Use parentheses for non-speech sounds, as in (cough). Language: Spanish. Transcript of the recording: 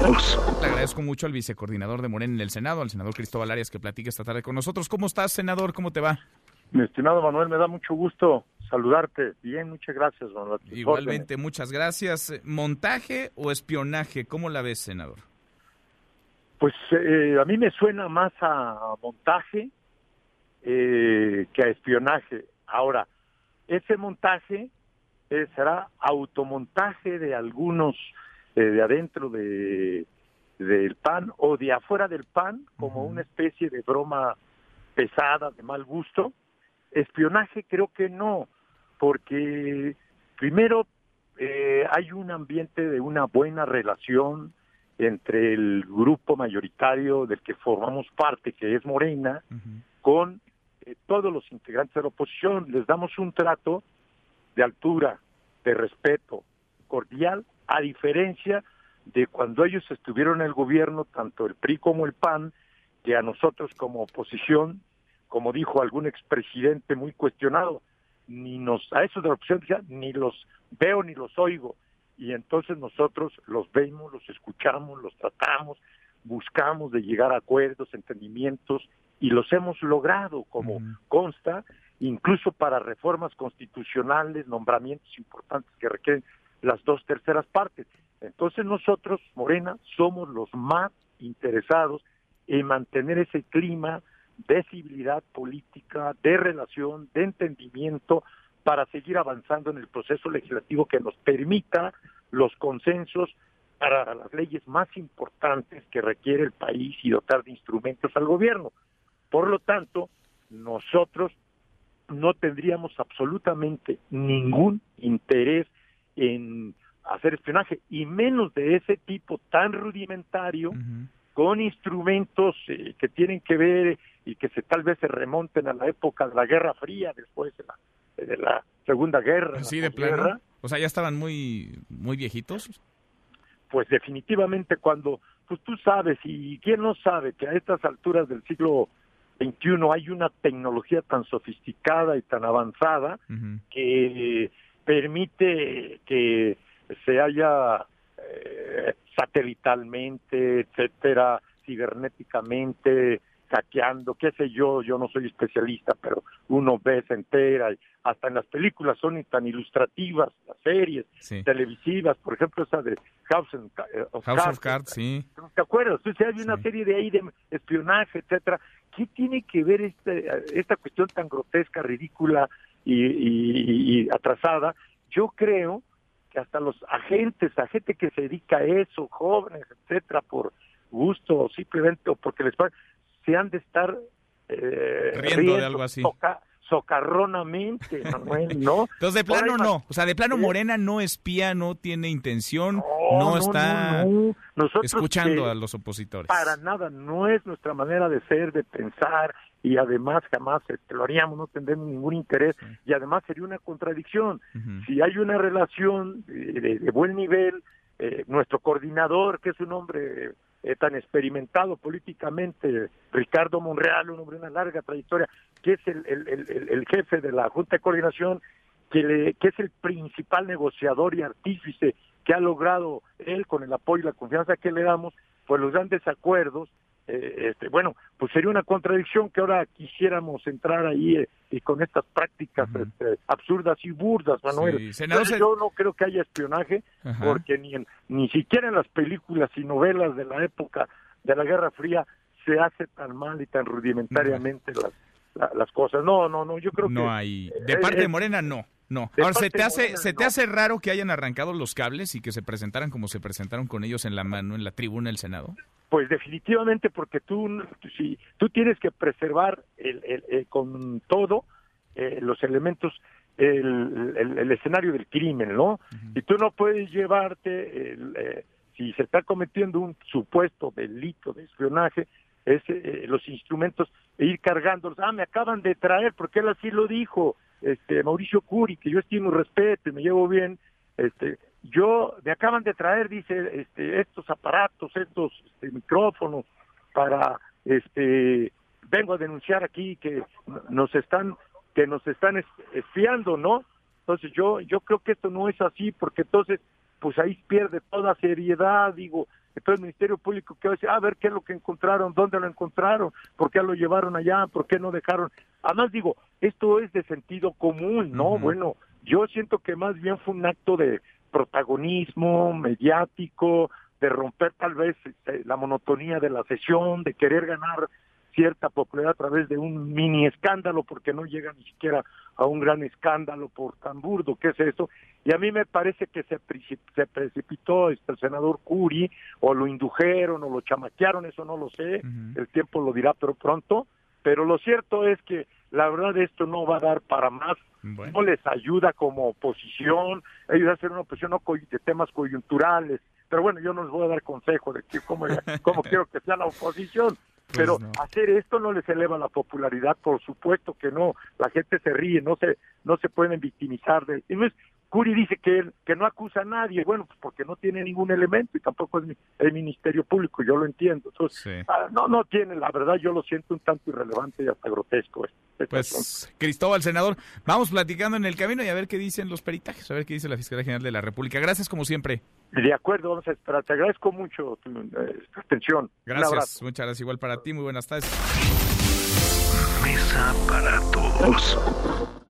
Le agradezco mucho al vicecoordinador de Morena en el Senado, al senador Cristóbal Arias, que platique esta tarde con nosotros. ¿Cómo estás, senador? ¿Cómo te va? Mi estimado Manuel, me da mucho gusto saludarte. Bien, muchas gracias, Manuel. Igualmente, muchas gracias. ¿Montaje o espionaje? ¿Cómo la ves, senador? Pues eh, a mí me suena más a montaje eh, que a espionaje. Ahora, ese montaje eh, será automontaje de algunos de adentro de del PAN o de afuera del PAN como una especie de broma pesada, de mal gusto. Espionaje creo que no, porque primero hay un ambiente de una buena relación entre el grupo mayoritario del que formamos parte, que es Morena, con eh, todos los integrantes de la oposición. Les damos un trato de altura, de respeto, cordial, a diferencia de cuando ellos estuvieron en el gobierno, tanto el PRI como el PAN, que a nosotros como oposición, como dijo algún expresidente muy cuestionado, ni nos, a esos de la oposición, ni los veo ni los oigo. Y entonces nosotros los vemos, los escuchamos, los tratamos, buscamos de llegar a acuerdos, entendimientos y los hemos logrado, como consta, incluso para reformas constitucionales, nombramientos importantes que requieren las dos terceras partes. Entonces nosotros, Morena, somos los más interesados en mantener ese clima de civilidad política, de relación, de entendimiento, para seguir avanzando en el proceso legislativo que nos permita los consensos para las leyes más importantes que requiere el país y dotar de instrumentos al gobierno. Por lo tanto, nosotros no tendríamos absolutamente ningún interés en hacer espionaje y menos de ese tipo tan rudimentario con instrumentos eh, que tienen que ver y que se tal vez se remonten a la época de la Guerra Fría después de la de la Segunda Guerra. Sí, de plano. O sea, ya estaban muy, muy viejitos. Pues definitivamente cuando, pues tú sabes, y quién no sabe que a estas alturas del siglo XXI hay una tecnología tan sofisticada y tan avanzada que permite que se haya eh, satelitalmente, etcétera, cibernéticamente, hackeando, qué sé yo, yo no soy especialista, pero uno ve, se entera, y hasta en las películas son tan ilustrativas, las series televisivas, por ejemplo esa de House, eh, of, Cards, sí. ¿Te acuerdas? Entonces hay una serie de ahí de espionaje, etcétera. ¿Qué tiene que ver este, esta cuestión tan grotesca, ridícula y, y atrasada? Yo creo que hasta los agentes, la gente que se dedica a eso, jóvenes, etcétera, por gusto o simplemente o porque les pagan, se han de estar eh, riendo, de algo así. socarronamente, (laughs) Manuel, ¿no? Entonces, de plano no. O sea, de plano Morena no espía, no tiene intención, no, está escuchando a los opositores. Para nada, no es nuestra manera de ser, de pensar, y además jamás este, lo haríamos, no tendremos ningún interés, y además sería una contradicción. Si hay una relación de, buen nivel, eh, nuestro coordinador, que es un hombre eh, tan experimentado políticamente, Ricardo Monreal, un hombre de una larga trayectoria, que es el, el, jefe de la Junta de Coordinación, que, le, que es el principal negociador y artífice que ha logrado él con el apoyo y la confianza que le damos, pues los grandes acuerdos eh, este, bueno, pues sería una contradicción que ahora quisiéramos entrar ahí eh, y con estas prácticas este, absurdas y burdas, Manuel. Yo no creo que haya espionaje, porque ni, ni siquiera en las películas y novelas de la época de la Guerra Fría se hace tan mal y tan rudimentariamente las, las cosas. No, no, no, yo creo que... No hay... De parte de Morena, no. No. Ahora, ¿se te, hace, ¿se te hace raro que hayan arrancado los cables y que se presentaran como se presentaron con ellos en la mano, en la tribuna del Senado? Pues definitivamente porque tú, si, tú tienes que preservar el, con todo eh, los elementos, el, escenario del crimen, ¿no? Y tú no puedes llevarte, eh, si se está cometiendo un supuesto delito de espionaje, es, eh, los instrumentos e ir cargándolos. Ah, me acaban de traer, porque él así lo dijo este Mauricio Curi, que yo estimo respeto y me llevo bien, este yo me acaban de traer dice este estos aparatos, estos este, micrófonos para este vengo a denunciar aquí que nos están que nos están espiando, ¿no? Entonces yo yo creo que esto no es así porque entonces pues ahí pierde toda seriedad, digo, Entonces el Ministerio Público que va a decir, a ver qué es lo que encontraron, dónde lo encontraron, por qué lo llevaron allá, por qué no dejaron. Además digo, esto es de sentido común, ¿no? Bueno, yo siento que más bien fue un acto de protagonismo mediático, de romper tal vez este, la monotonía de la sesión, de querer ganar cierta popularidad a través de un mini escándalo, porque no llega ni siquiera a un gran escándalo por tan burdo que es eso. Y a mí me parece que se, se precipitó este, el senador Curi, o lo indujeron, o lo chamaquearon, eso no lo sé, el tiempo lo dirá, pero pronto. Pero lo cierto es que la verdad esto no va a dar para más, no les ayuda como oposición, ellos hacen una oposición no de temas coyunturales, pero bueno, yo no les voy a dar consejo de cómo, (laughs) cómo quiero que sea la oposición, pues pero hacer esto no les eleva la popularidad, por supuesto que no. La gente se ríe, no se no se pueden victimizar de. Curi dice que él, que no acusa a nadie, bueno, pues porque no tiene ningún elemento y tampoco es el Ministerio Público, yo lo entiendo. Entonces, ah, no no tiene, la verdad yo lo siento un tanto irrelevante y hasta grotesco. pues Cristóbal, senador, vamos platicando en el camino y a ver qué dicen los peritajes, a ver qué dice la Fiscalía General de la República. Gracias como siempre. De acuerdo, vamos a esperar. Te agradezco mucho tu, eh, atención. Gracias, muchas gracias igual para ti, muy buenas tardes. Mesa para todos.